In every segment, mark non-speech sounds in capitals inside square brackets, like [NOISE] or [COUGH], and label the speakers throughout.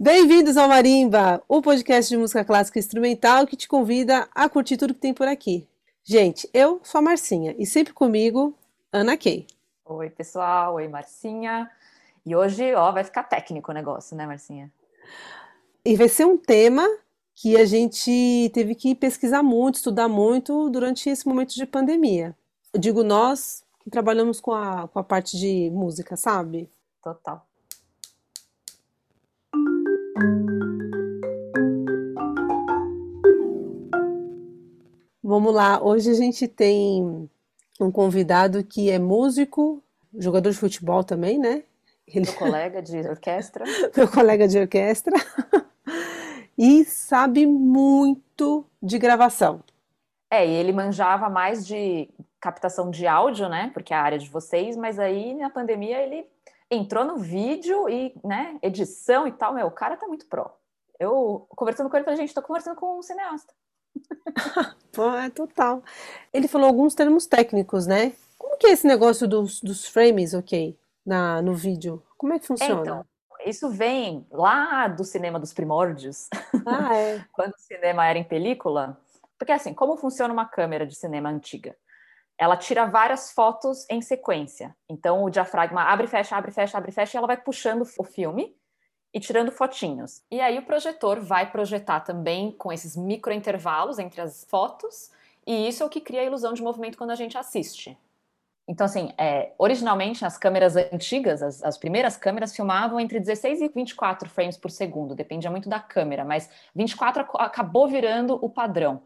Speaker 1: Bem-vindos ao Marimba, o podcast de música clássica instrumental que te convida a curtir tudo que tem por aqui. Gente, eu sou a Marcinha e sempre comigo, Ana Kay.
Speaker 2: Oi, pessoal. Oi, Marcinha. E hoje, ó, vai ficar técnico o negócio, né, Marcinha?
Speaker 1: E vai ser um tema que a gente teve que pesquisar muito, estudar muito durante esse momento de pandemia. Eu digo nós que trabalhamos com a, com a parte de música, sabe?
Speaker 2: Total.
Speaker 1: Vamos lá, hoje a gente tem um convidado que é músico, jogador de futebol também, né?
Speaker 2: Ele... Meu colega de orquestra. [LAUGHS]
Speaker 1: Meu colega de orquestra. [LAUGHS] e sabe muito de gravação.
Speaker 2: É, e ele manjava mais de captação de áudio, né? Porque é a área de vocês, mas aí na pandemia ele entrou no vídeo e, né, edição e tal, meu, o cara tá muito pró. Eu conversando com ele, falei, gente, tô conversando com um cineasta. [LAUGHS]
Speaker 1: Pô, é total. Ele falou alguns termos técnicos, né? Como que é esse negócio dos, dos frames, ok, na, no vídeo? Como é que funciona?
Speaker 2: Então, isso vem lá do cinema dos primórdios.
Speaker 1: Ah, é. [LAUGHS]
Speaker 2: Quando o cinema era em película. Porque assim, como funciona uma câmera de cinema antiga? Ela tira várias fotos em sequência. Então, o diafragma abre, fecha, abre, fecha, abre, fecha, e ela vai puxando o filme e tirando fotinhos. E aí o projetor vai projetar também com esses microintervalos entre as fotos, e isso é o que cria a ilusão de movimento quando a gente assiste. Então, assim, é, originalmente as câmeras antigas, as, as, primeiras câmeras filmavam entre 16 e 24 frames por segundo, dependia muito da câmera, mas 24 acabou virando o padrão.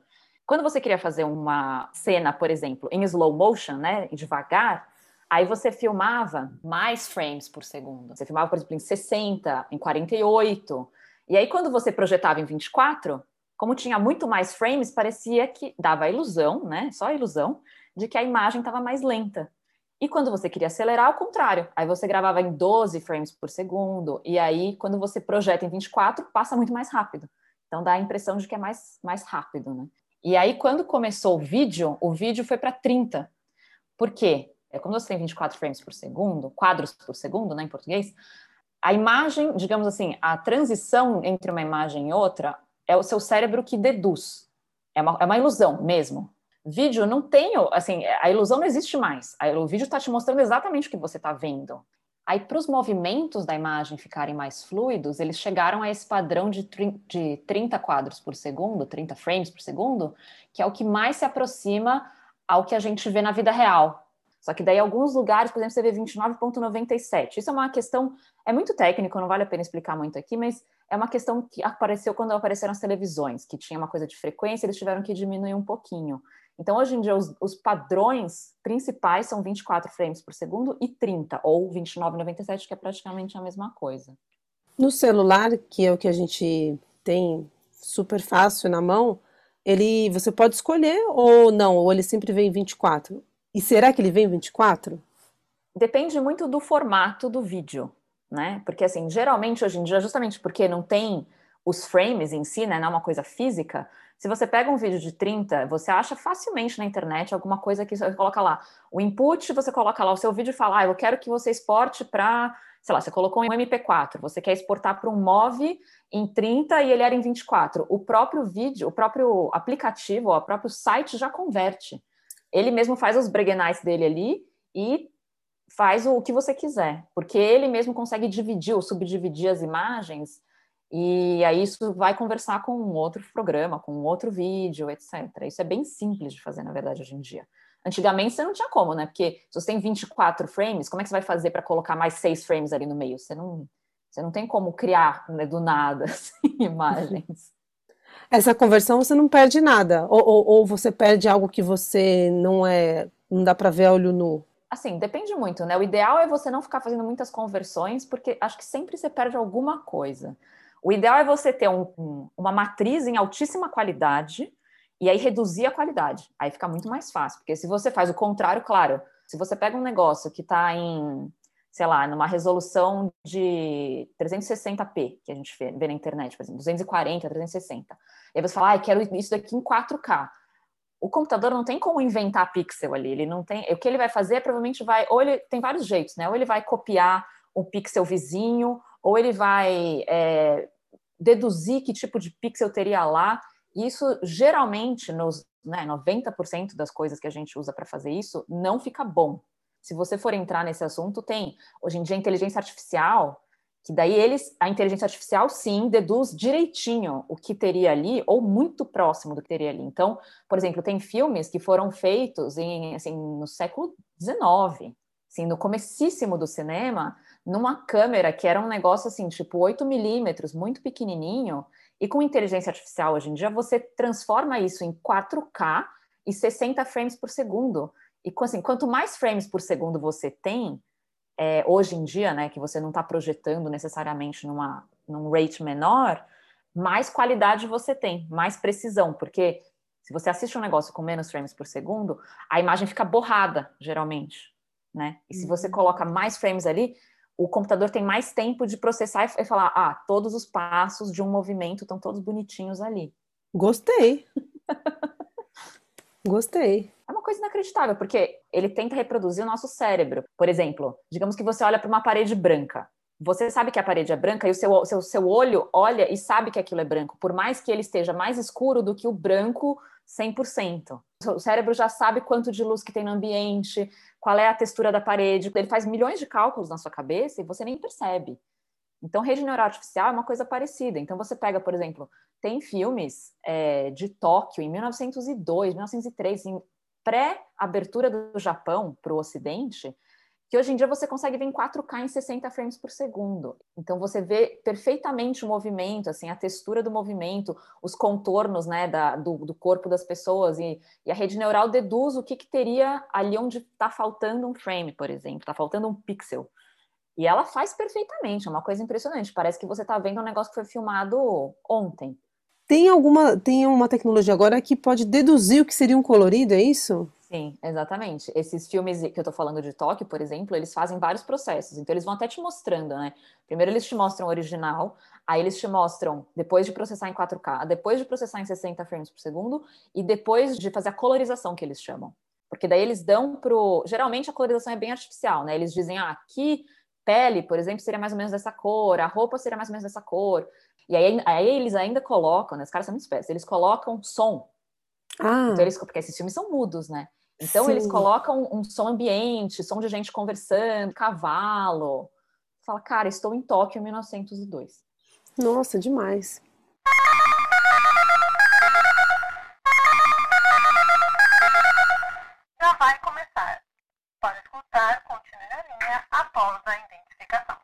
Speaker 2: Quando você queria fazer uma cena, por exemplo, em slow motion, né, devagar, aí você filmava mais frames por segundo. Você filmava, por exemplo, em 60, em 48. E aí quando você projetava em 24, como tinha muito mais frames, parecia que dava a ilusão, né, só a ilusão, de que a imagem estava mais lenta. E quando você queria acelerar, ao contrário. Aí você gravava em 12 frames por segundo, e aí quando você projeta em 24, passa muito mais rápido. Então dá a impressão de que é mais, mais rápido, né? E aí, quando começou o vídeo, o vídeo foi para 30. Por quê? É, quando você tem 24 frames por segundo, quadros por segundo, né, em português, a imagem, digamos assim, a transição entre uma imagem e outra é o seu cérebro que deduz. É uma, é uma ilusão mesmo. Vídeo não tem, assim, a ilusão não existe mais. O vídeo está te mostrando exatamente o que você está vendo. Aí, para os movimentos da imagem ficarem mais fluidos, eles chegaram a esse padrão de, de 30 quadros por segundo, 30 frames por segundo, que é o que mais se aproxima ao que a gente vê na vida real. Só que daí, alguns lugares, por exemplo, você vê 29,97. Isso é uma questão, é muito técnico, não vale a pena explicar muito aqui, mas é uma questão que apareceu quando apareceram as televisões, que tinha uma coisa de frequência, eles tiveram que diminuir um pouquinho. Então, hoje em dia, os, os, padrões principais são 24 frames por segundo e 30, ou 29,97, que é praticamente a mesma coisa.
Speaker 1: No celular, que é o que a gente tem super fácil na mão, ele você pode escolher ou não, ou ele sempre vem em 24. E será que ele vem em 24?
Speaker 2: Depende muito do formato do vídeo, né? Porque assim, geralmente hoje em dia, justamente porque não tem os frames em si, né, não é uma coisa física, se você pega um vídeo de 30, você acha facilmente na internet alguma coisa que você coloca lá. O input, você coloca lá o seu vídeo e fala, ah, eu quero que você exporte para, sei lá, você colocou um MP4, você quer exportar para um MOV em 30 e ele era em 24. O próprio vídeo, o próprio aplicativo, o próprio site já converte. Ele mesmo faz os breguenais dele ali e faz o que você quiser, porque ele mesmo consegue dividir ou subdividir as imagens e aí isso vai conversar com um outro programa, com um outro vídeo, etc. Isso é bem simples de fazer, na verdade, hoje em dia. Antigamente você não tinha como, né? Porque se você tem 24 frames, como é que você vai fazer para colocar mais seis frames ali no meio? Você não, você não tem como criar né, do nada [LAUGHS] assim, imagens.
Speaker 1: Essa conversão você não perde nada, ou, ou, ou você perde algo que você não é, não dá para ver a olho nu.
Speaker 2: Assim, depende muito, né? O ideal é você não ficar fazendo muitas conversões, porque acho que sempre você perde alguma coisa. O ideal é você ter um, um, uma matriz em altíssima qualidade e aí reduzir a qualidade. Aí fica muito mais fácil, porque se você faz o contrário, claro, se você pega um negócio que está em, sei lá, numa resolução de 360p, que a gente vê, na internet, por exemplo, 240, 360, e aí você fala, ah, quero isso daqui em 4K. o computador não tem como inventar pixel ali, ele não tem. O que ele vai fazer provavelmente vai, ou ele tem vários jeitos, né? Ou ele vai copiar um pixel vizinho, ou ele vai é, deduzir que tipo de pixel teria lá. E isso geralmente, nos né, 90% das coisas que a gente usa para fazer isso, não fica bom. Se você for entrar nesse assunto, tem hoje em dia inteligência artificial que daí eles, a inteligência artificial, sim, deduz direitinho o que teria ali, ou muito próximo do que teria ali. Então, por exemplo, tem filmes que foram feitos em, assim, no século XIX, assim, no comecíssimo do cinema, numa câmera que era um negócio assim, tipo 8 milímetros, muito pequenininho, e com inteligência artificial hoje em dia, você transforma isso em 4K e 60 frames por segundo. E assim, quanto mais frames por segundo você tem, é, hoje em dia, né, que você não está projetando necessariamente numa, num rate menor, mais qualidade você tem, mais precisão, porque se você assiste um negócio com menos frames por segundo, a imagem fica borrada, geralmente, né? E se você uhum. coloca mais frames ali, o computador tem mais tempo de processar e falar, ah, todos os passos de um movimento estão todos bonitinhos ali.
Speaker 1: Gostei. [LAUGHS] Gostei.
Speaker 2: É uma coisa inacreditável, porque ele tenta reproduzir o nosso cérebro. Por exemplo, digamos que você olha para uma parede branca. Você sabe que a parede é branca e o seu, seu, seu olho olha e sabe que aquilo é branco, por mais que ele esteja mais escuro do que o branco 100%. O cérebro já sabe quanto de luz que tem no ambiente, qual é a textura da parede. Ele faz milhões de cálculos na sua cabeça e você nem percebe. Então, rede neural artificial é uma coisa parecida. Então, você pega, por exemplo, tem filmes é, de Tóquio em 1902, 1903, em pré-abertura do Japão para o Ocidente, que hoje em dia você consegue ver em 4K em 60 frames por segundo. Então você vê perfeitamente o movimento, assim, a textura do movimento, os contornos né, da, do, do corpo das pessoas, e, e, a rede neural deduz o que, que teria ali onde está faltando um frame, por exemplo, está faltando um pixel. E ela faz perfeitamente, é uma coisa impressionante. Parece que você está vendo um negócio que foi filmado ontem.
Speaker 1: Tem alguma, tem uma tecnologia agora que pode deduzir o que seria um colorido, é isso?
Speaker 2: Sim, exatamente. Esses filmes que eu estou falando de Tóquio, por exemplo, eles fazem vários processos. Então, eles vão até te mostrando, né? Primeiro, eles te mostram o original, aí eles te mostram, depois de processar em 4K, depois de processar em 60 frames por segundo, e depois de fazer a colorização, que eles chamam. Porque daí eles dão pro. Geralmente a colorização é bem artificial, né? Eles dizem, ah, aqui pele, por exemplo, seria mais ou menos dessa cor, a roupa seria mais ou menos dessa cor. E aí, aí eles ainda colocam, né? Os caras são muito espécies, eles colocam som. Ah. Então eles, porque esses filmes são mudos, né? Então Sim. eles colocam um som ambiente, som de gente conversando, cavalo. Fala, cara, estou em Tóquio em 1902.
Speaker 1: Nossa, demais.
Speaker 3: Já vai começar. Pode escutar, continue na linha após a identificação.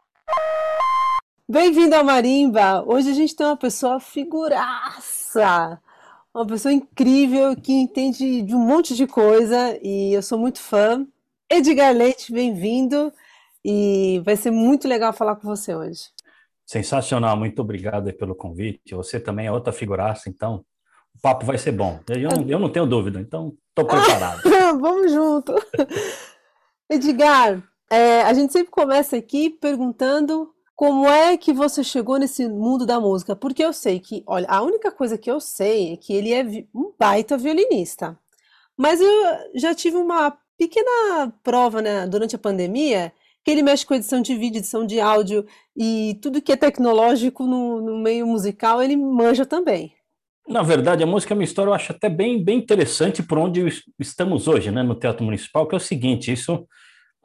Speaker 1: Bem-vindo ao Marimba! Hoje a gente tem uma pessoa figuraça, uma pessoa incrível que entende de um monte de coisa e eu sou muito fã. Edgar Leite, bem-vindo e vai ser muito legal falar com você hoje.
Speaker 4: Sensacional, muito obrigado pelo convite. Você também é outra figuraça, então o papo vai ser bom. Eu, não, eu não tenho dúvida, então estou [LAUGHS] preparado.
Speaker 1: Vamos junto. [LAUGHS] Edgar, é, a gente sempre começa aqui perguntando como é que você chegou nesse mundo da música? Porque eu sei que, olha, a única coisa que eu sei é que ele é um baita violinista. Mas eu já tive uma pequena prova, né, durante a pandemia, que ele mexe com edição de vídeo, edição de áudio e tudo que é tecnológico no, no meio musical, ele manja também.
Speaker 4: Na verdade, a música é uma história, eu acho até bem, bem interessante por onde estamos hoje, né, no Teatro Municipal, que é o seguinte, isso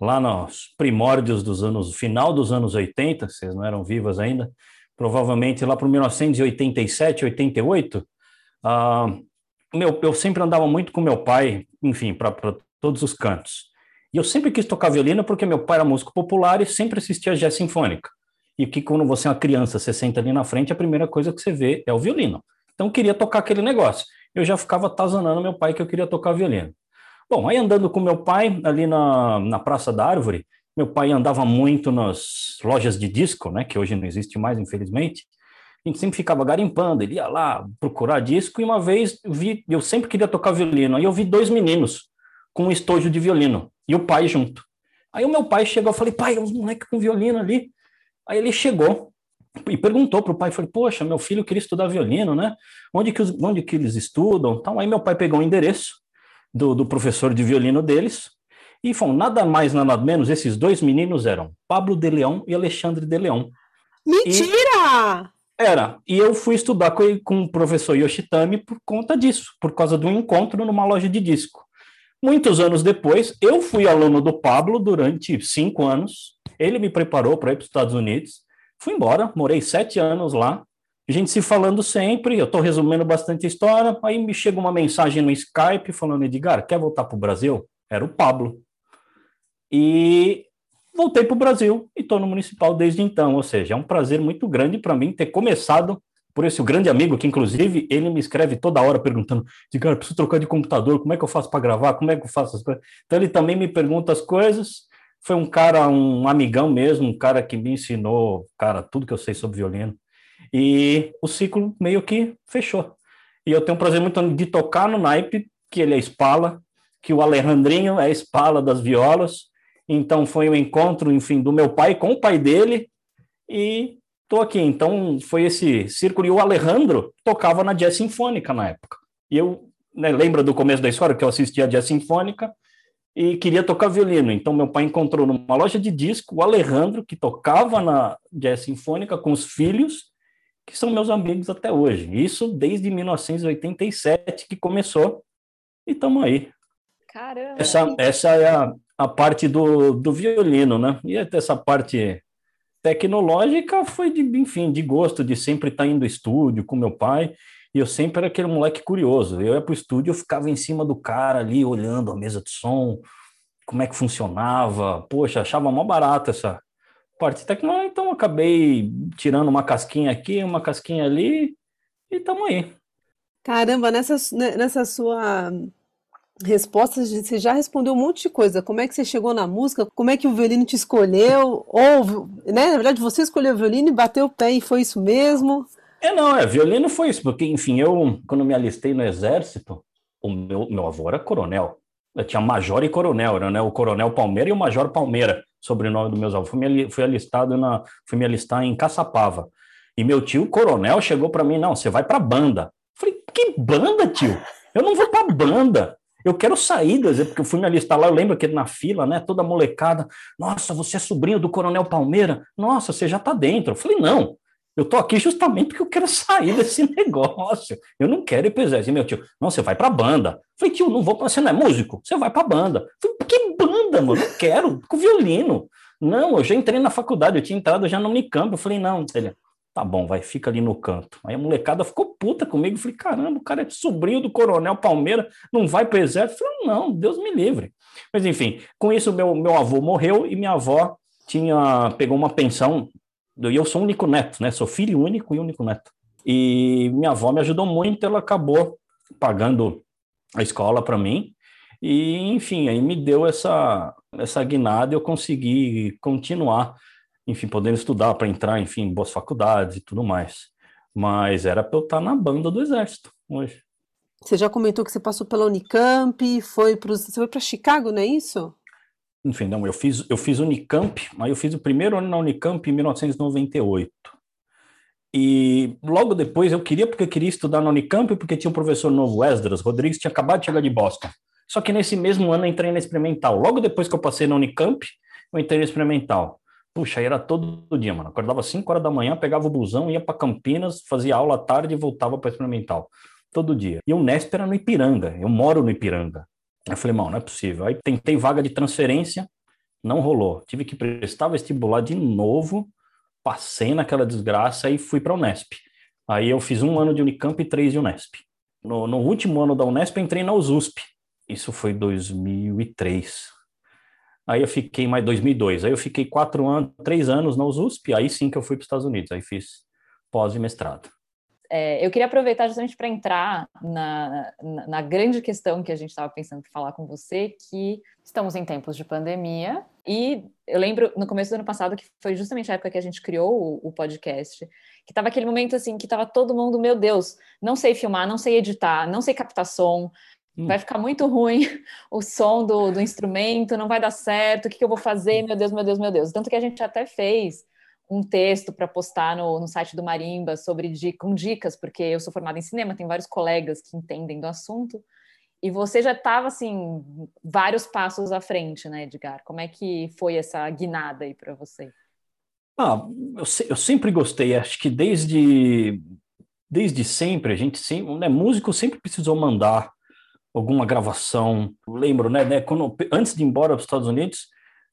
Speaker 4: lá nos primórdios dos anos, final dos anos 80, vocês não eram vivas ainda, provavelmente lá para 1987, 88, ah, meu, eu sempre andava muito com meu pai, enfim, para todos os cantos. E eu sempre quis tocar violino porque meu pai era músico popular e sempre assistia jazz sinfônica. E que quando você é uma criança, você senta ali na frente, a primeira coisa que você vê é o violino. Então eu queria tocar aquele negócio. Eu já ficava atazanando meu pai que eu queria tocar violino. Bom, aí andando com meu pai ali na, na Praça da Árvore, meu pai andava muito nas lojas de disco, né, que hoje não existe mais, infelizmente. A gente sempre ficava garimpando, ele ia lá procurar disco, e uma vez vi, eu sempre queria tocar violino, aí eu vi dois meninos com um estojo de violino, e o pai junto. Aí o meu pai chegou, eu falei, pai, um moleque com violino ali. Aí ele chegou e perguntou para o pai, falei, poxa, meu filho queria estudar violino, né? Onde que, os, onde que eles estudam? Então, aí meu pai pegou o um endereço, do, do professor de violino deles. E foram nada mais, nada menos, esses dois meninos eram Pablo de Leão e Alexandre de Leão.
Speaker 1: Mentira!
Speaker 4: E era. E eu fui estudar com, com o professor Yoshitami por conta disso, por causa de um encontro numa loja de disco. Muitos anos depois, eu fui aluno do Pablo durante cinco anos. Ele me preparou para ir para os Estados Unidos. Fui embora, morei sete anos lá. Gente se falando sempre, eu estou resumindo bastante a história. Aí me chega uma mensagem no Skype falando: Edgar, quer voltar para o Brasil? Era o Pablo. E voltei para o Brasil e estou no municipal desde então. Ou seja, é um prazer muito grande para mim ter começado por esse grande amigo, que inclusive ele me escreve toda hora perguntando: Edgar, preciso trocar de computador, como é que eu faço para gravar? Como é que eu faço as coisas? Então ele também me pergunta as coisas. Foi um cara, um amigão mesmo, um cara que me ensinou, cara, tudo que eu sei sobre violino. E o ciclo meio que fechou. E eu tenho um prazer muito de tocar no naipe, que ele é espala, que o Alejandrinho é espala das violas. Então foi um encontro, enfim, do meu pai com o pai dele e tô aqui. Então foi esse círculo. E o Alejandro tocava na jazz sinfônica na época. E eu né, lembro do começo da história que eu assistia a jazz sinfônica e queria tocar violino. Então meu pai encontrou numa loja de disco o Alejandro, que tocava na jazz sinfônica com os filhos que são meus amigos até hoje. Isso desde 1987 que começou e estamos aí.
Speaker 2: Caramba!
Speaker 4: Essa, essa é a, a parte do, do violino, né? E essa parte tecnológica foi de, enfim, de gosto, de sempre estar indo ao estúdio com meu pai. E eu sempre era aquele moleque curioso. Eu ia para o estúdio, eu ficava em cima do cara ali, olhando a mesa de som, como é que funcionava. Poxa, achava mó barato essa, parte tecnológica, então acabei tirando uma casquinha aqui, uma casquinha ali, e estamos aí.
Speaker 1: Caramba, nessa, né, nessa sua resposta, você já respondeu um monte de coisa. Como é que você chegou na música? Como é que o violino te escolheu? Ou, né, na verdade, você escolheu o violino e bateu o pé e foi isso mesmo?
Speaker 4: É, não, é, violino foi isso, porque, enfim, eu, quando me alistei no exército, o meu, meu avô era coronel. Eu tinha major e coronel, era né, o coronel Palmeira e o major Palmeira sobrenome dos meus avós. Fui, fui alistado na, fui me alistar em Caçapava. E meu tio, coronel, chegou para mim, não, você vai para banda. Falei, que banda, tio? Eu não vou para banda. Eu quero sair porque eu fui me alistar lá, eu lembro que na fila, né, toda molecada, nossa, você é sobrinho do Coronel Palmeira? Nossa, você já tá dentro. Eu falei, não, eu tô aqui justamente porque eu quero sair desse [LAUGHS] negócio. Eu não quero ir pro exército. E meu tio, não, você vai pra banda. Eu falei, tio, não vou, você não é músico? Você vai pra banda. Eu falei, que banda, mano? Não quero, com violino. Não, eu já entrei na faculdade, eu tinha entrado já no Unicamp. Eu falei, não, ele, tá bom, vai, fica ali no canto. Aí a molecada ficou puta comigo. Eu falei, caramba, o cara é sobrinho do Coronel Palmeira, não vai pro exército? Eu falei, não, Deus me livre. Mas enfim, com isso meu, meu avô morreu e minha avó tinha pegou uma pensão e eu sou um único neto, né? Sou filho único e único neto. E minha avó me ajudou muito, ela acabou pagando a escola para mim. E, enfim, aí me deu essa, essa guinada e eu consegui continuar, enfim, podendo estudar para entrar, enfim, em boas faculdades e tudo mais. Mas era para eu estar na banda do Exército hoje.
Speaker 1: Você já comentou que você passou pela Unicamp, foi para você foi para Chicago, não é isso?
Speaker 4: enfim, não, eu fiz, eu fiz Unicamp, aí eu fiz o primeiro ano na Unicamp em 1998. E logo depois eu queria, porque eu queria estudar na Unicamp, porque tinha um professor novo, Esdras Rodrigues, tinha acabado de chegar de Boston. Só que nesse mesmo ano eu entrei na experimental. Logo depois que eu passei na Unicamp, eu entrei na experimental. Puxa, aí era todo dia, mano. Acordava às 5 horas da manhã, pegava o busão, ia para Campinas, fazia aula à tarde e voltava para experimental. Todo dia. E o Nesp era no Ipiranga. Eu moro no Ipiranga. Eu falei, não, não é possível. Aí tentei vaga de transferência, não rolou. Tive que prestar vestibular de novo, passei naquela desgraça e fui para a Unesp. Aí eu fiz um ano de Unicamp e três de Unesp. No, no último ano da Unesp, entrei na USP. Isso foi 2003. Aí eu fiquei mais 2002. Aí eu fiquei quatro anos, três anos na USP. Aí sim que eu fui para os Estados Unidos. Aí fiz pós e mestrado.
Speaker 2: É, eu queria aproveitar justamente para entrar na, na, na, grande questão que a gente estava pensando em falar com você, que estamos em tempos de pandemia, e eu lembro no começo do ano passado, que foi justamente a época que a gente criou o, o podcast, que estava aquele momento assim, que estava todo mundo, meu Deus, não sei filmar, não sei editar, não sei captar som, hum. vai ficar muito ruim [LAUGHS] o som do, do instrumento, não vai dar certo, o que, que eu vou fazer, meu Deus, meu Deus, meu Deus. Tanto que a gente até fez um texto para postar no, no, site do Marimba sobre com dicas, porque eu sou formada em cinema, tenho vários colegas que entendem do assunto. E você já estava assim vários passos à frente, né, Edgar? Como é que foi essa guinada aí para você?
Speaker 4: Ah, eu, eu, sempre gostei. Acho que desde desde sempre a gente sempre, né, músico sempre precisou mandar alguma gravação. Lembro, né, né, quando antes de ir embora para os Estados Unidos,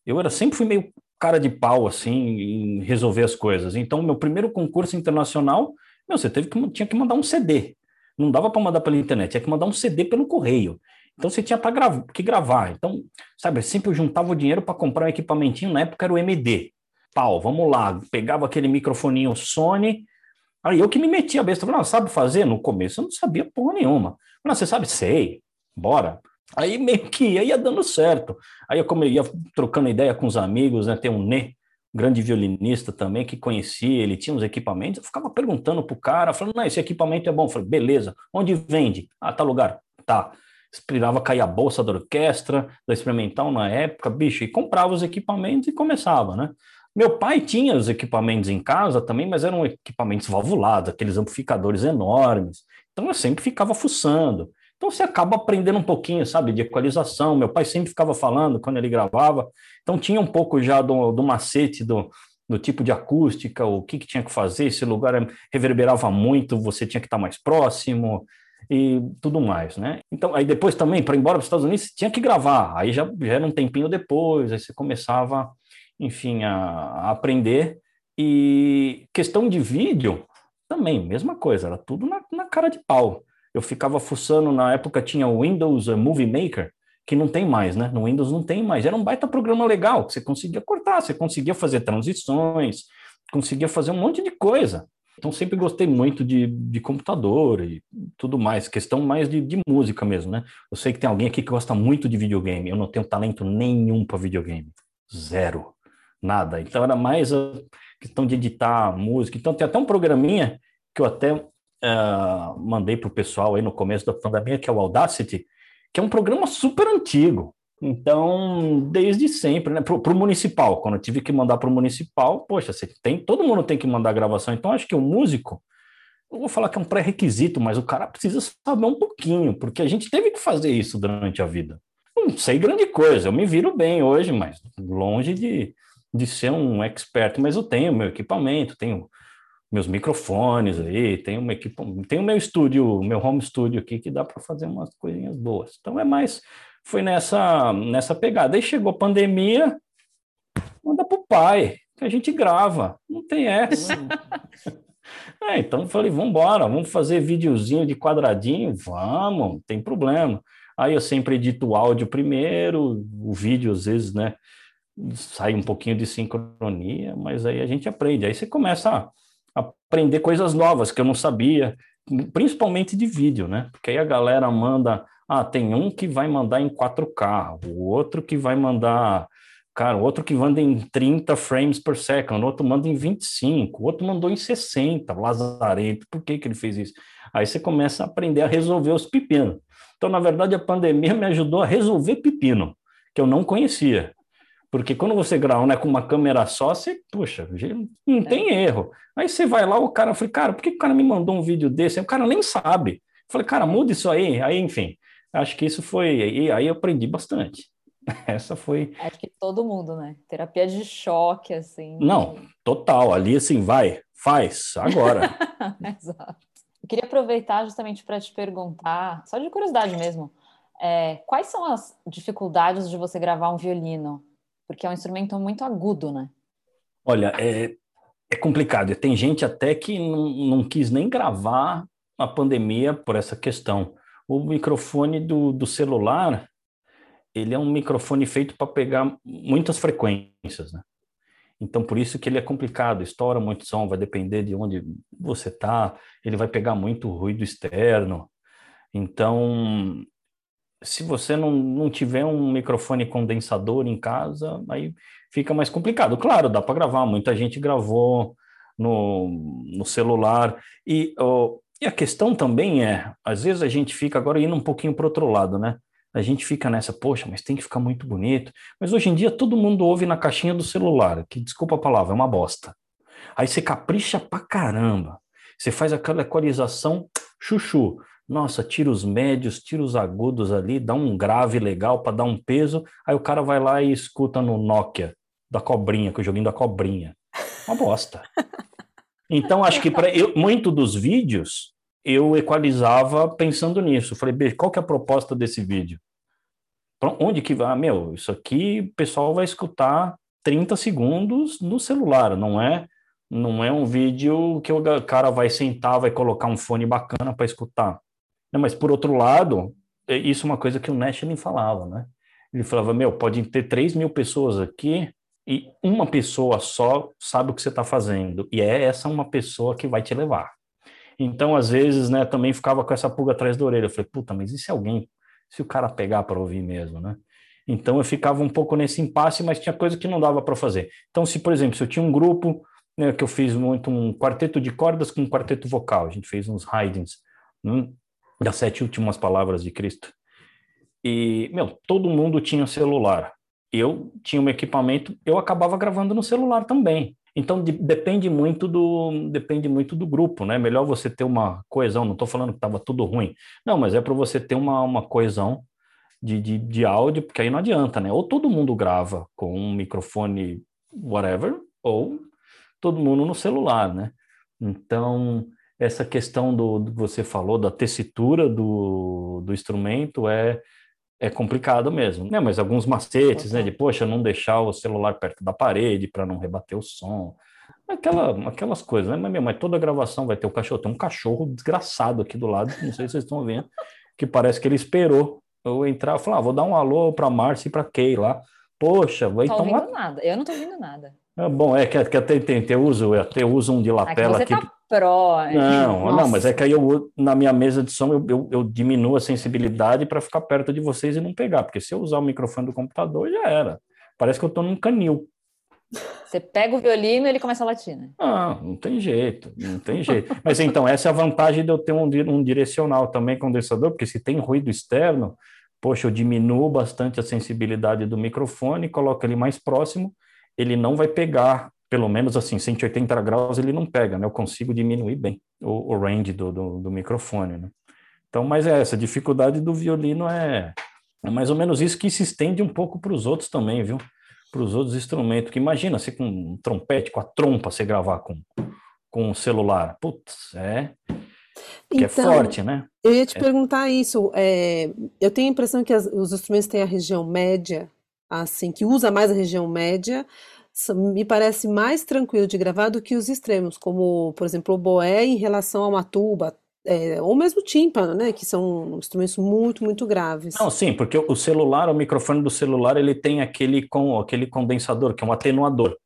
Speaker 4: eu era sempre fui meio cara de pau assim em resolver as coisas. Então, meu primeiro concurso internacional, meu, você teve que tinha que mandar um CD. Não dava para mandar pela internet, tinha que mandar um CD pelo correio. Então você tinha para gravar, que gravar. Então, sabe, sempre eu juntava o dinheiro para comprar um equipamentinho, na época era o MD. Pau, vamos lá, pegava aquele microfoninho Sony, aí eu que me metia a besta, falava, sabe fazer? No começo eu não sabia porra nenhuma. Falei, você sabe? Sei, bora. Aí meio que ia, ia dando certo. Aí eu como eu ia trocando ideia com os amigos, né, tem um Nê, grande violinista também, que conhecia, ele tinha uns equipamentos, eu ficava perguntando pro cara, falando, não, esse equipamento é bom. Eu falei, beleza, onde vende? Ah, tá lugar. Tá. Esperava cair a bolsa da orquestra, da experimental na época, bicho, e comprava os equipamentos e começava, né? Meu pai tinha os equipamentos em casa também, mas eram equipamentos valvulados, aqueles amplificadores enormes. Então eu sempre ficava fuçando. Então você acaba aprendendo um pouquinho, sabe, de equalização. Meu pai sempre ficava falando quando ele gravava. Então tinha um pouco já do, do macete do, do tipo de acústica, o que, que tinha que fazer, esse lugar reverberava muito, você tinha que estar mais próximo e tudo mais, né? Então, aí depois também, para ir embora para os Estados Unidos, tinha que gravar. Aí já, já era um tempinho depois, aí você começava, enfim, a, a aprender. E questão de vídeo, também, mesma coisa, era tudo na, na cara de pau eu ficava fuçando, na época tinha o Windows Movie Maker, que não tem mais, né? No Windows não tem mais. Era um baita programa legal, que você conseguia cortar, você conseguia fazer transições, conseguia fazer um monte de coisa. Então sempre gostei muito de, de computador e tudo mais, questão mais de, de música mesmo, né? Eu sei que tem alguém aqui que gosta muito de videogame, eu não tenho talento nenhum para videogame, zero, nada. Então era mais a questão de editar música. Então tem até um programinha que eu até uh, mandei para o pessoal aí no começo da pandemia, que é o Audacity, que é um programa super antigo. Então, desde sempre, né? Para o municipal, quando eu tive que mandar para o municipal, poxa, você tem, todo mundo tem que mandar gravação. Então, acho que o músico, não vou falar que é um pré-requisito, mas o cara precisa saber um pouquinho, porque a gente teve que fazer isso durante a vida. Não sei grande coisa, eu me viro bem hoje, mas longe de, de ser um expert, mas eu tenho meu equipamento, tenho meus microfones aí, tem uma equipe, tem o meu estúdio, meu home studio aqui que dá para fazer umas coisinhas boas. Então é mais foi nessa nessa pegada. Aí chegou a pandemia, manda pro pai, que a gente grava, não tem essa. [LAUGHS] é, então falei, vamos embora, vamos fazer videozinho de quadradinho, vamos, não tem problema. Aí eu sempre edito o áudio primeiro, o vídeo às vezes, né, sai um pouquinho de sincronia, mas aí a gente aprende. Aí você começa a aprender coisas novas que eu não sabia, principalmente de vídeo, né? Porque aí a galera manda, ah, tem um que vai mandar em 4K, o outro que vai mandar, cara, o outro que manda em 30 frames per second, o outro manda em 25, o outro mandou em 60, lazarento, por que que ele fez isso? Aí você começa a aprender a resolver os pepinos. Então, na verdade, a pandemia me ajudou a resolver pepino, que eu não conhecia. Porque quando você grava né, com uma câmera só, você, puxa, não é. tem é. erro. Aí você vai lá, o cara, eu falei, cara, por que o cara me mandou um vídeo desse? Aí o cara nem sabe. Eu falei, cara, muda isso aí. Aí, enfim, acho que isso foi. E aí eu aprendi bastante. [LAUGHS] Essa foi.
Speaker 2: Acho que todo mundo, né? Terapia de choque, assim.
Speaker 4: Não, total. Ali, assim, vai, faz, agora. [LAUGHS]
Speaker 2: Exato. Eu queria aproveitar justamente para te perguntar, só de curiosidade mesmo, é, quais são as dificuldades de você gravar um violino? Porque é um instrumento muito agudo, né?
Speaker 4: Olha, é, é complicado. Tem gente até que não, não quis nem gravar a pandemia por essa questão. O microfone do, do celular, ele é um microfone feito para pegar muitas frequências, né? Então, por isso que ele é complicado, estoura muito som, vai depender de onde você está, ele vai pegar muito ruído externo. Então, se você não, não tiver um microfone condensador em casa, aí fica mais complicado. Claro, dá para gravar, muita gente gravou no, no celular. E, oh, e a questão também é, às vezes a gente fica agora indo um pouquinho para outro lado, né? A gente fica nessa, poxa, mas tem que ficar muito bonito. Mas hoje em dia todo mundo ouve na caixinha do celular, que desculpa a palavra, é uma bosta. Aí você capricha pra caramba. Você faz aquela equalização chuchu nossa, tira os médios, tira os agudos ali, dá um grave legal para dar um peso, aí o cara vai lá e escuta no Nokia da cobrinha, que o joguinho da cobrinha. Uma bosta. Então, acho que para muito dos vídeos eu equalizava pensando nisso. Falei, qual que é a proposta desse vídeo? Pra onde que vai? Ah, meu, isso aqui o pessoal vai escutar 30 segundos no celular, não é não é um vídeo que o cara vai sentar, vai colocar um fone bacana para escutar. Não, mas por outro lado, é, isso é uma coisa que o Nash nem falava, né? Ele falava, meu, pode ter 3 mil pessoas aqui e uma pessoa só sabe o que você está fazendo. E é essa uma pessoa que vai te levar. Então, às vezes, né, também ficava com essa pulga atrás da orelha. Eu falei, puta, mas e se alguém, se o cara pegar para ouvir mesmo, né? Então, eu ficava um pouco nesse impasse, mas tinha coisa que não dava para fazer. Então, se, por exemplo, se eu tinha um grupo né, que eu fiz muito um quarteto de cordas com um quarteto vocal, a gente fez uns hidings, né, das sete últimas palavras de Cristo. E, meu, todo mundo tinha celular. Eu tinha um equipamento, eu acabava gravando no celular também. Então de, depende muito do depende muito do grupo, né? Melhor você ter uma coesão. Não estou falando que estava tudo ruim, não, mas é para você ter uma, uma coesão de, de, de áudio, porque aí não adianta, né? Ou todo mundo grava com um microfone whatever, ou todo mundo no celular, né? Então essa questão do, do que você falou da tessitura do, do instrumento é é complicado mesmo, né? Mas alguns macetes, né? De poxa, não deixar o celular perto da parede para não rebater o som, aquela, aquelas coisas, né? Mas, meu, mas toda gravação vai ter o cachorro, tem um cachorro desgraçado aqui do lado, não sei se vocês estão vendo, que parece que ele esperou eu entrar, falar, ah, vou dar um alô para Márcia e para Kay lá. Poxa, vai
Speaker 2: tomar.
Speaker 4: Não
Speaker 2: tô ouvindo nada. Eu não tô ouvindo nada.
Speaker 4: É bom, é que, que até tem, eu uso, até uso um de lapela aqui.
Speaker 2: Tá pró.
Speaker 4: Não, não, mas é que aí eu na minha mesa de som eu, eu, eu diminuo a sensibilidade para ficar perto de vocês e não pegar, porque se eu usar o microfone do computador já era. Parece que eu estou num canil.
Speaker 2: Você pega o violino e ele começa a latir, né?
Speaker 4: Ah, não tem jeito, não tem jeito. Mas então, essa é a vantagem de eu ter um, um direcional também condensador, porque se tem ruído externo, poxa, eu diminuo bastante a sensibilidade do microfone, coloco ele mais próximo ele não vai pegar, pelo menos assim, 180 graus ele não pega, né? Eu consigo diminuir bem o, o range do, do, do, microfone, né? Então, mas é essa, a dificuldade do violino é, é mais ou menos isso que se estende um pouco para os outros também, viu? Para os outros instrumentos, que imagina você com um trompete, com a trompa, você gravar com, com o celular. Putz, é... Que é então, é forte, né?
Speaker 1: Eu ia te
Speaker 4: é.
Speaker 1: perguntar isso. É, eu tenho a impressão que as, os instrumentos têm a região média, assim, que usa mais a região média, me parece mais tranquilo de gravar do que os extremos, como, por exemplo, o boé em relação a uma tuba, é, ou mesmo tímpano, né, que são instrumentos muito, muito graves.
Speaker 4: Não, sim, porque o celular, o microfone do celular, ele tem aquele, com, aquele condensador, que é um atenuador.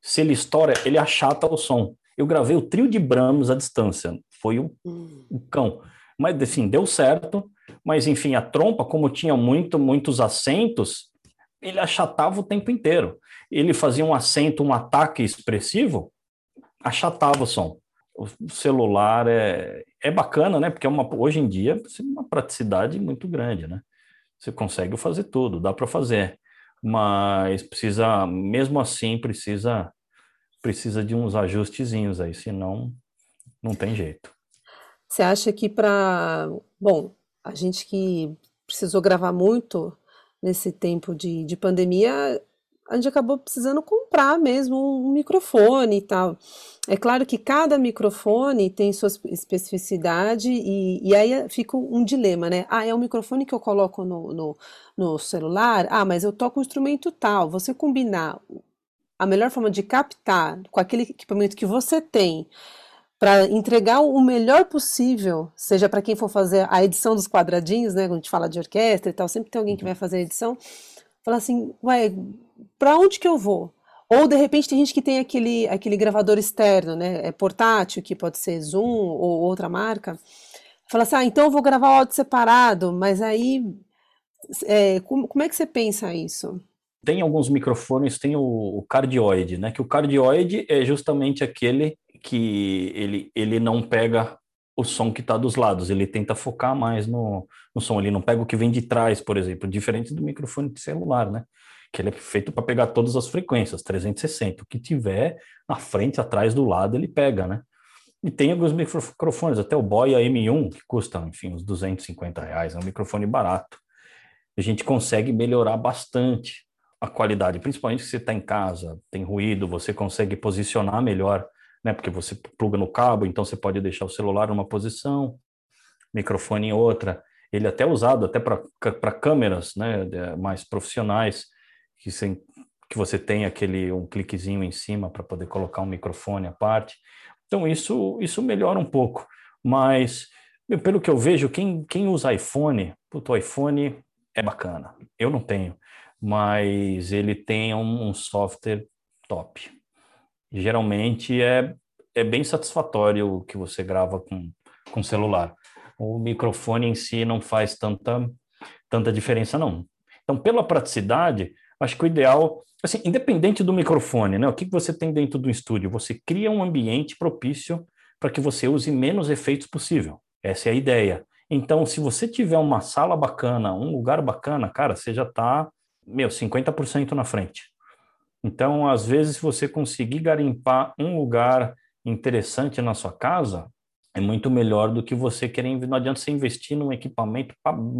Speaker 4: Se ele estoura, ele achata o som. Eu gravei o trio de Brahms à distância, foi o, hum. o cão. Mas, assim, deu certo, mas, enfim, a trompa, como tinha muito, muitos acentos, ele achatava o tempo inteiro. Ele fazia um acento, um ataque expressivo, achatava o som. O celular é, é bacana, né? Porque é uma, hoje em dia é uma praticidade muito grande, né? Você consegue fazer tudo, dá para fazer, mas precisa, mesmo assim, precisa precisa de uns ajustezinhos aí, senão não tem jeito.
Speaker 1: Você acha que para, bom, a gente que precisou gravar muito, nesse tempo de, de pandemia, a gente acabou precisando comprar mesmo um microfone e tal. É claro que cada microfone tem sua especificidade e, e aí fica um dilema, né? Ah, é um microfone que eu coloco no, no, no celular? Ah, mas eu toco um instrumento tal. Você combinar a melhor forma de captar com aquele equipamento que você tem para entregar o melhor possível, seja para quem for fazer a edição dos quadradinhos, né, quando a gente fala de orquestra e tal, sempre tem alguém que vai fazer a edição, fala assim, ué, para onde que eu vou? Ou de repente tem gente que tem aquele, aquele gravador externo, né, é portátil, que pode ser Zoom ou outra marca, fala assim, ah, então eu vou gravar o áudio separado, mas aí, é, como, como é que você pensa isso?
Speaker 4: Tem alguns microfones, tem o, o cardioide, né, que o cardioide é justamente aquele que ele, ele não pega o som que está dos lados, ele tenta focar mais no, no som, ele não pega o que vem de trás, por exemplo, diferente do microfone de celular, né? Que ele é feito para pegar todas as frequências, 360, o que tiver na frente, atrás, do lado, ele pega, né? E tem alguns microfones, até o Boya M1, que custa, enfim, uns 250 reais, é um microfone barato. A gente consegue melhorar bastante a qualidade, principalmente se você está em casa, tem ruído, você consegue posicionar melhor, né? Porque você pluga no cabo, então você pode deixar o celular numa posição, microfone em outra. Ele é até usado até para câmeras, né? Mais profissionais, que, sem, que você tem aquele um cliquezinho em cima para poder colocar um microfone à parte. Então isso isso melhora um pouco, mas pelo que eu vejo, quem, quem usa iPhone, o iPhone é bacana. Eu não tenho mas ele tem um, um software top. geralmente é, é bem satisfatório o que você grava com, com celular. O microfone em si não faz tanta, tanta diferença, não. Então, pela praticidade, acho que o ideal, assim, independente do microfone, né? O que você tem dentro do estúdio? Você cria um ambiente propício para que você use menos efeitos possível. Essa é a ideia. Então, se você tiver uma sala bacana, um lugar bacana, cara, você já está meu, 50% na frente. Então, às vezes, se você conseguir garimpar um lugar interessante na sua casa, é muito melhor do que você querer. Não adianta você investir num equipamento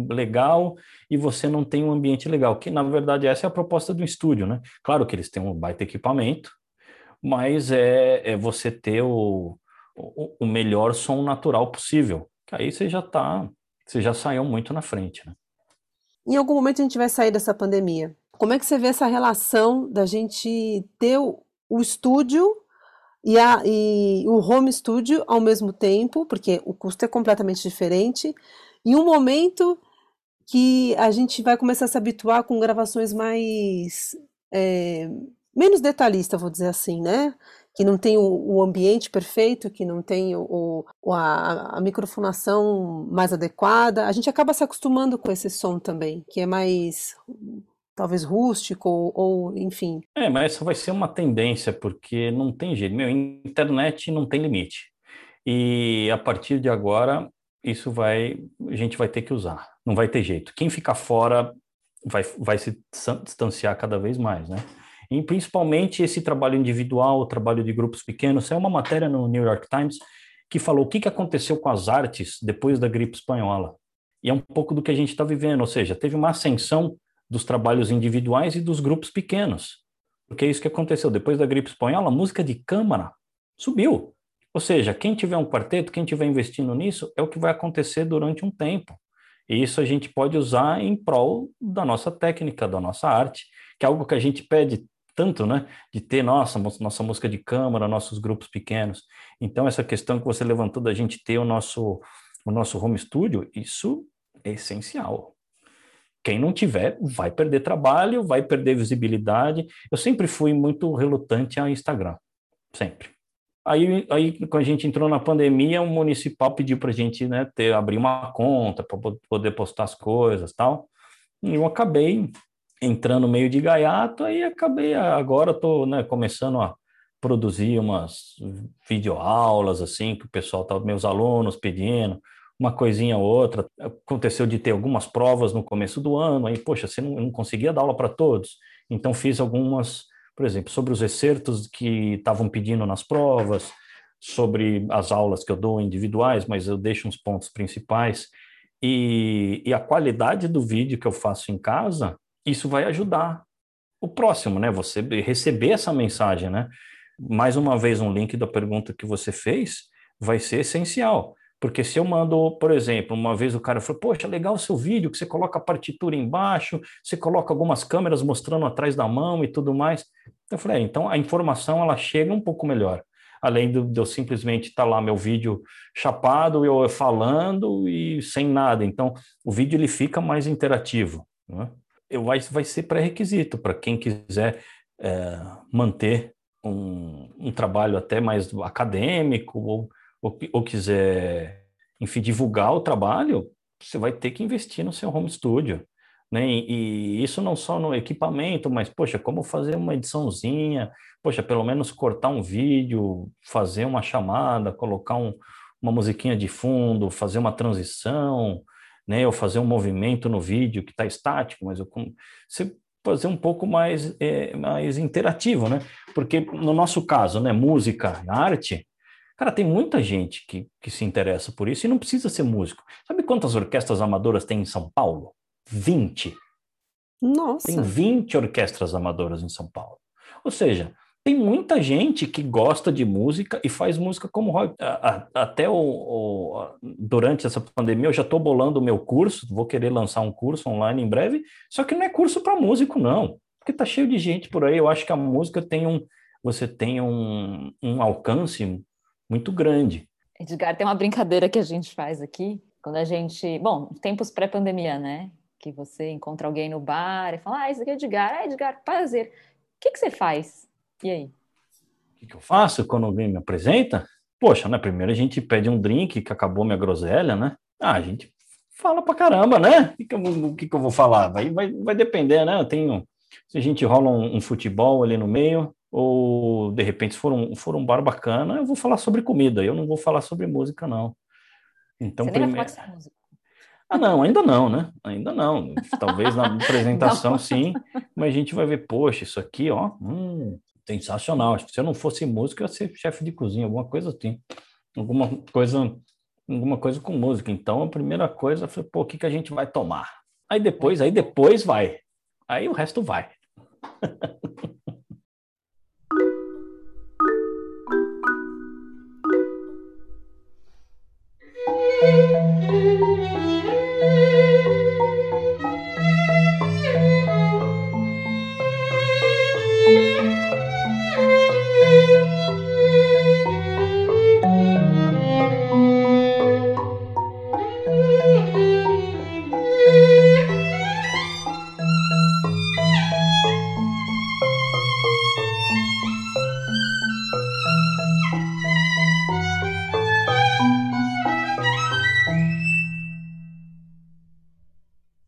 Speaker 4: legal e você não tem um ambiente legal, que na verdade essa é a proposta do estúdio, né? Claro que eles têm um baita equipamento, mas é, é você ter o, o, o melhor som natural possível, que aí você já tá, você já saiu muito na frente, né?
Speaker 1: Em algum momento a gente vai sair dessa pandemia. Como é que você vê essa relação da gente ter o, o estúdio e, a, e o home studio ao mesmo tempo, porque o custo é completamente diferente, em um momento que a gente vai começar a se habituar com gravações mais é, menos detalhista, vou dizer assim, né? que não tem o, o ambiente perfeito, que não tem o, o a, a, microfonação mais adequada, a gente acaba se acostumando com esse som também, que é mais talvez rústico ou, enfim.
Speaker 4: É, mas essa vai ser uma tendência, porque não tem jeito. Meu, internet não tem limite. E a partir de agora, isso vai, a gente vai ter que usar. Não vai ter jeito. Quem ficar fora vai, vai se distanciar cada vez mais, né? E principalmente esse trabalho individual, o trabalho de grupos pequenos. É uma matéria no New York Times que falou o que, que aconteceu com as artes depois da gripe espanhola. E é um pouco do que a gente está vivendo, ou seja, teve uma ascensão dos trabalhos individuais e dos grupos pequenos. Porque é isso que aconteceu. Depois da gripe espanhola, a música de câmara subiu. Ou seja, quem tiver um quarteto, quem tiver investindo nisso, é o que vai acontecer durante um tempo. E isso a gente pode usar em prol da nossa técnica, da nossa arte, que é algo que a gente pede tanto, né, de ter nossa, nossa música de câmara, nossos grupos pequenos. Então, essa questão que você levantou da gente ter o nosso, o nosso home studio, isso é essencial. Quem não tiver, vai perder trabalho, vai perder visibilidade. Eu sempre fui muito relutante ao Instagram, sempre. Aí, aí quando a gente entrou na pandemia, o municipal pediu para a gente né, ter, abrir uma conta para poder postar as coisas tal. E eu acabei entrando meio de gaiato, aí acabei, agora estou né, começando a produzir umas videoaulas, assim, que o pessoal tá, meus alunos pedindo, uma coisinha ou outra. Aconteceu de ter algumas provas no começo do ano, aí, poxa, você não, não conseguia dar aula para todos, então fiz algumas, por exemplo, sobre os excertos que estavam pedindo nas provas, sobre as aulas que eu dou individuais, mas eu deixo uns pontos principais. E, e a qualidade do vídeo que eu faço em casa isso vai ajudar o próximo, né? Você receber essa mensagem, né? Mais uma vez, um link da pergunta que você fez vai ser essencial. Porque se eu mando, por exemplo, uma vez o cara falou, poxa, legal o seu vídeo, que você coloca a partitura embaixo, você coloca algumas câmeras mostrando atrás da mão e tudo mais. Eu falei, é, então a informação ela chega um pouco melhor. Além de eu simplesmente estar tá lá meu vídeo chapado, eu falando e sem nada. Então, o vídeo ele fica mais interativo. Né? vai, vai ser pré-requisito para quem quiser é, manter um, um, trabalho até mais acadêmico ou, ou, ou, quiser, enfim, divulgar o trabalho, você vai ter que investir no seu home studio. Né? E, e isso não só no equipamento, mas, poxa, como fazer uma ediçãozinha, poxa, pelo menos cortar um vídeo, fazer uma chamada, colocar um, uma musiquinha de fundo, fazer uma transição, né? Ou fazer um movimento no vídeo que está estático, mas eu você fazer um pouco mais, é, mais interativo, né? Porque no nosso caso, né, música, arte, Cara, tem muita gente que, que se interessa por isso e não precisa ser músico. Sabe quantas orquestras amadoras tem em São Paulo? 20.
Speaker 1: Nossa.
Speaker 4: Tem 20 orquestras amadoras em São Paulo. Ou seja, tem muita gente que gosta de música e faz música como hobby. Até o, o, durante essa pandemia eu já estou bolando o meu curso, vou querer lançar um curso online em breve, só que não é curso para músico, não. Porque tá cheio de gente por aí. Eu acho que a música tem um. Você tem um, um alcance muito grande.
Speaker 2: Edgar, tem uma brincadeira que a gente faz aqui, quando a gente. Bom, tempos pré-pandemia, né? Que você encontra alguém no bar e fala: Ah, esse aqui é Edgar. Ah, Edgar, prazer. O que, que você faz? E aí?
Speaker 4: O que, que eu faço quando alguém me apresenta? Poxa, né? Primeiro a gente pede um drink que acabou minha groselha, né? Ah, a gente fala pra caramba, né? O que, que, eu, o que, que eu vou falar? Vai, vai, vai depender, né? Eu tenho. Se a gente rola um, um futebol ali no meio, ou de repente se for um, for um bar bacana, eu vou falar sobre comida, eu não vou falar sobre música, não.
Speaker 2: Então, Você primeiro.
Speaker 4: Ah, não, ainda não, né? Ainda não. Talvez na [LAUGHS] apresentação sim, mas a gente vai ver, poxa, isso aqui, ó, hum, sensacional. Se eu não fosse músico, eu ia ser chefe de cozinha, alguma coisa assim. Alguma coisa, alguma coisa com música. Então, a primeira coisa foi, pô, o que, que a gente vai tomar? Aí depois, aí depois vai. Aí o resto vai. [LAUGHS]